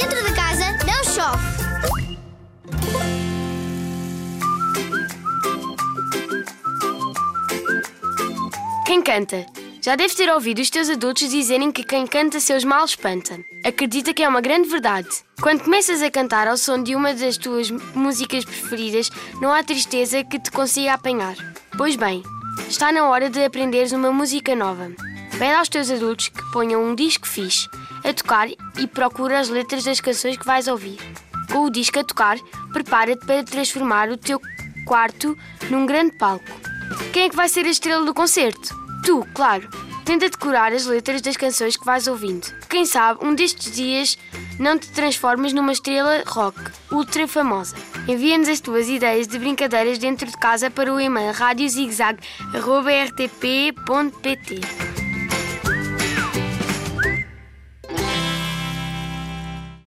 Dentro de casa não chove. Quem canta? Já deves ter ouvido os teus adultos dizerem que quem canta seus males espanta. Acredita que é uma grande verdade. Quando começas a cantar ao som de uma das tuas músicas preferidas, não há tristeza que te consiga apanhar. Pois bem, está na hora de aprenderes uma música nova. Pede aos teus adultos que ponham um disco fixe a tocar e procura as letras das canções que vais ouvir. Com o disco a tocar, prepara-te para transformar o teu quarto num grande palco. Quem é que vai ser a estrela do concerto? Tu, claro. Tenta decorar as letras das canções que vais ouvindo. Quem sabe, um destes dias não te transformas numa estrela rock ultra famosa. Envia-nos as tuas ideias de brincadeiras dentro de casa para o e-mail radiozigzag.rtp.pt